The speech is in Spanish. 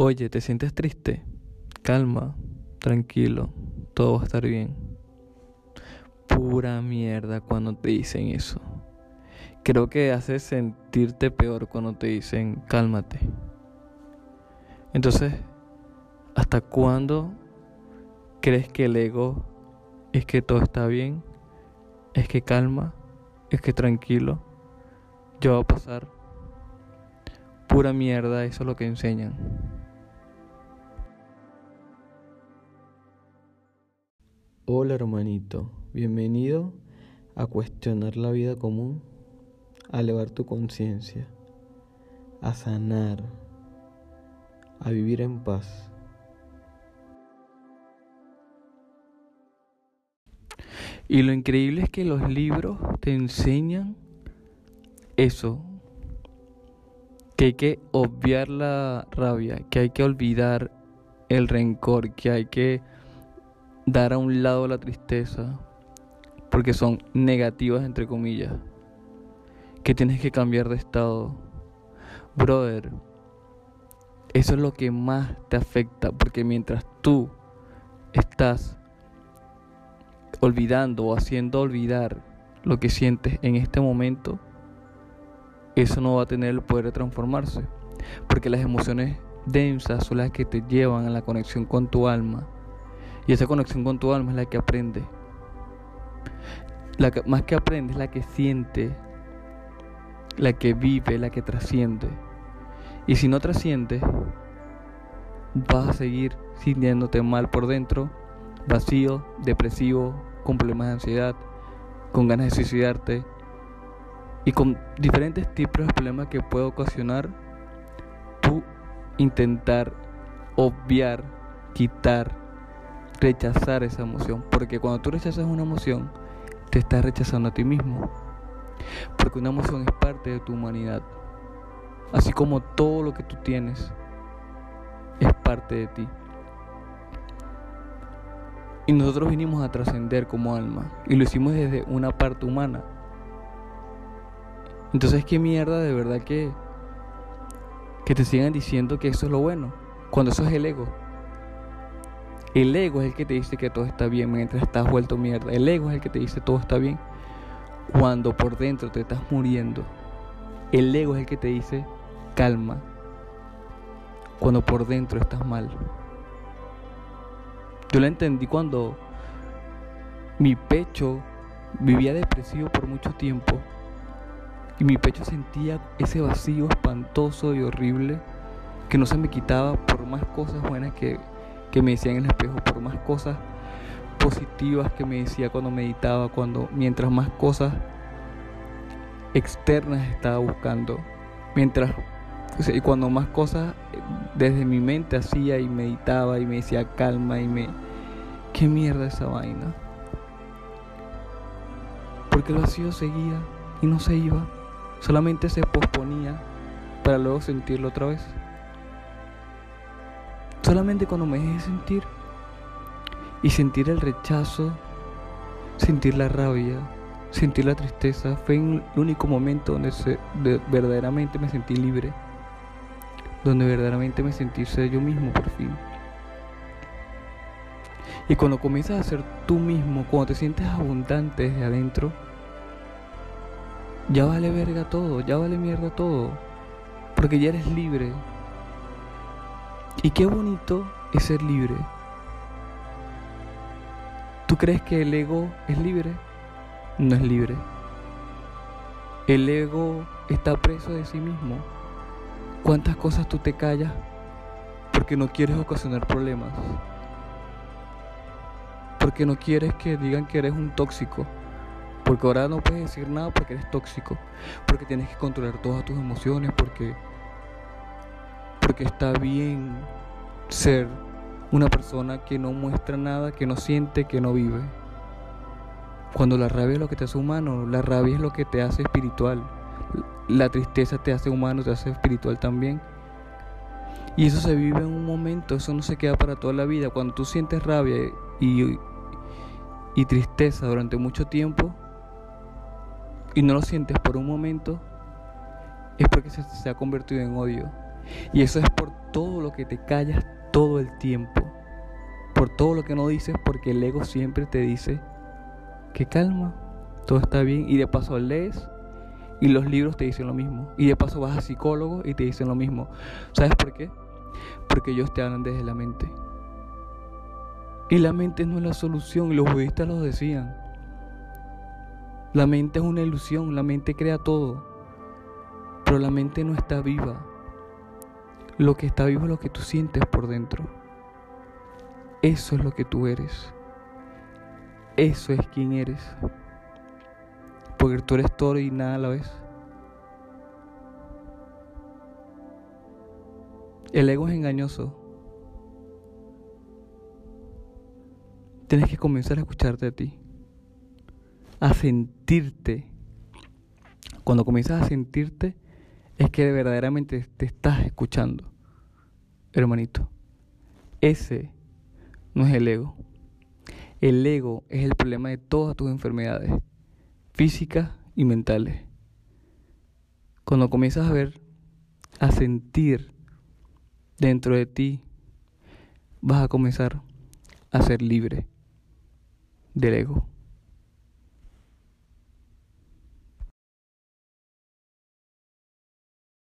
Oye, ¿te sientes triste? Calma, tranquilo, todo va a estar bien. Pura mierda cuando te dicen eso. Creo que hace sentirte peor cuando te dicen cálmate. Entonces, ¿hasta cuándo crees que el ego es que todo está bien? ¿Es que calma? ¿Es que tranquilo? Ya va a pasar. Pura mierda, eso es lo que enseñan. Hola hermanito, bienvenido a cuestionar la vida común, a elevar tu conciencia, a sanar, a vivir en paz. Y lo increíble es que los libros te enseñan eso, que hay que obviar la rabia, que hay que olvidar el rencor, que hay que dar a un lado la tristeza, porque son negativas entre comillas, que tienes que cambiar de estado. Brother, eso es lo que más te afecta, porque mientras tú estás olvidando o haciendo olvidar lo que sientes en este momento, eso no va a tener el poder de transformarse, porque las emociones densas son las que te llevan a la conexión con tu alma y esa conexión con tu alma es la que aprende. La que, más que aprende es la que siente, la que vive, la que trasciende. Y si no trasciende, vas a seguir sintiéndote mal por dentro, vacío, depresivo, con problemas de ansiedad, con ganas de suicidarte y con diferentes tipos de problemas que puede ocasionar tú intentar obviar, quitar rechazar esa emoción. Porque cuando tú rechazas una emoción, te estás rechazando a ti mismo. Porque una emoción es parte de tu humanidad. Así como todo lo que tú tienes es parte de ti. Y nosotros vinimos a trascender como alma. Y lo hicimos desde una parte humana. Entonces, ¿qué mierda de verdad que, que te sigan diciendo que eso es lo bueno? Cuando eso es el ego. El ego es el que te dice que todo está bien mientras estás vuelto mierda. El ego es el que te dice todo está bien cuando por dentro te estás muriendo. El ego es el que te dice calma cuando por dentro estás mal. Yo la entendí cuando mi pecho vivía depresivo por mucho tiempo y mi pecho sentía ese vacío espantoso y horrible que no se me quitaba por más cosas buenas que que me decía en el espejo, por más cosas positivas que me decía cuando meditaba, cuando mientras más cosas externas estaba buscando, mientras y cuando más cosas desde mi mente hacía y meditaba y me decía calma y me qué mierda esa vaina. Porque el vacío seguía y no se iba, solamente se posponía para luego sentirlo otra vez. Solamente cuando me dejé sentir y sentir el rechazo, sentir la rabia, sentir la tristeza, fue el único momento donde verdaderamente me sentí libre, donde verdaderamente me sentí ser yo mismo por fin. Y cuando comienzas a ser tú mismo, cuando te sientes abundante desde adentro, ya vale verga todo, ya vale mierda todo, porque ya eres libre, y qué bonito es ser libre. ¿Tú crees que el ego es libre? No es libre. El ego está preso de sí mismo. ¿Cuántas cosas tú te callas porque no quieres ocasionar problemas? Porque no quieres que digan que eres un tóxico. Porque ahora no puedes decir nada porque eres tóxico. Porque tienes que controlar todas tus emociones. Porque porque está bien ser una persona que no muestra nada, que no siente, que no vive. Cuando la rabia es lo que te hace humano, la rabia es lo que te hace espiritual. La tristeza te hace humano, te hace espiritual también. Y eso se vive en un momento, eso no se queda para toda la vida. Cuando tú sientes rabia y, y tristeza durante mucho tiempo y no lo sientes por un momento, es porque se, se ha convertido en odio. Y eso es por todo lo que te callas todo el tiempo. Por todo lo que no dices porque el ego siempre te dice que calma, todo está bien. Y de paso lees y los libros te dicen lo mismo. Y de paso vas a psicólogo y te dicen lo mismo. ¿Sabes por qué? Porque ellos te hablan desde la mente. Y la mente no es la solución, y los budistas lo decían. La mente es una ilusión, la mente crea todo, pero la mente no está viva. Lo que está vivo es lo que tú sientes por dentro. Eso es lo que tú eres. Eso es quien eres. Porque tú eres todo y nada a la vez. El ego es engañoso. Tienes que comenzar a escucharte a ti. A sentirte. Cuando comienzas a sentirte, es que verdaderamente te estás escuchando, hermanito. Ese no es el ego. El ego es el problema de todas tus enfermedades, físicas y mentales. Cuando comienzas a ver, a sentir dentro de ti, vas a comenzar a ser libre del ego.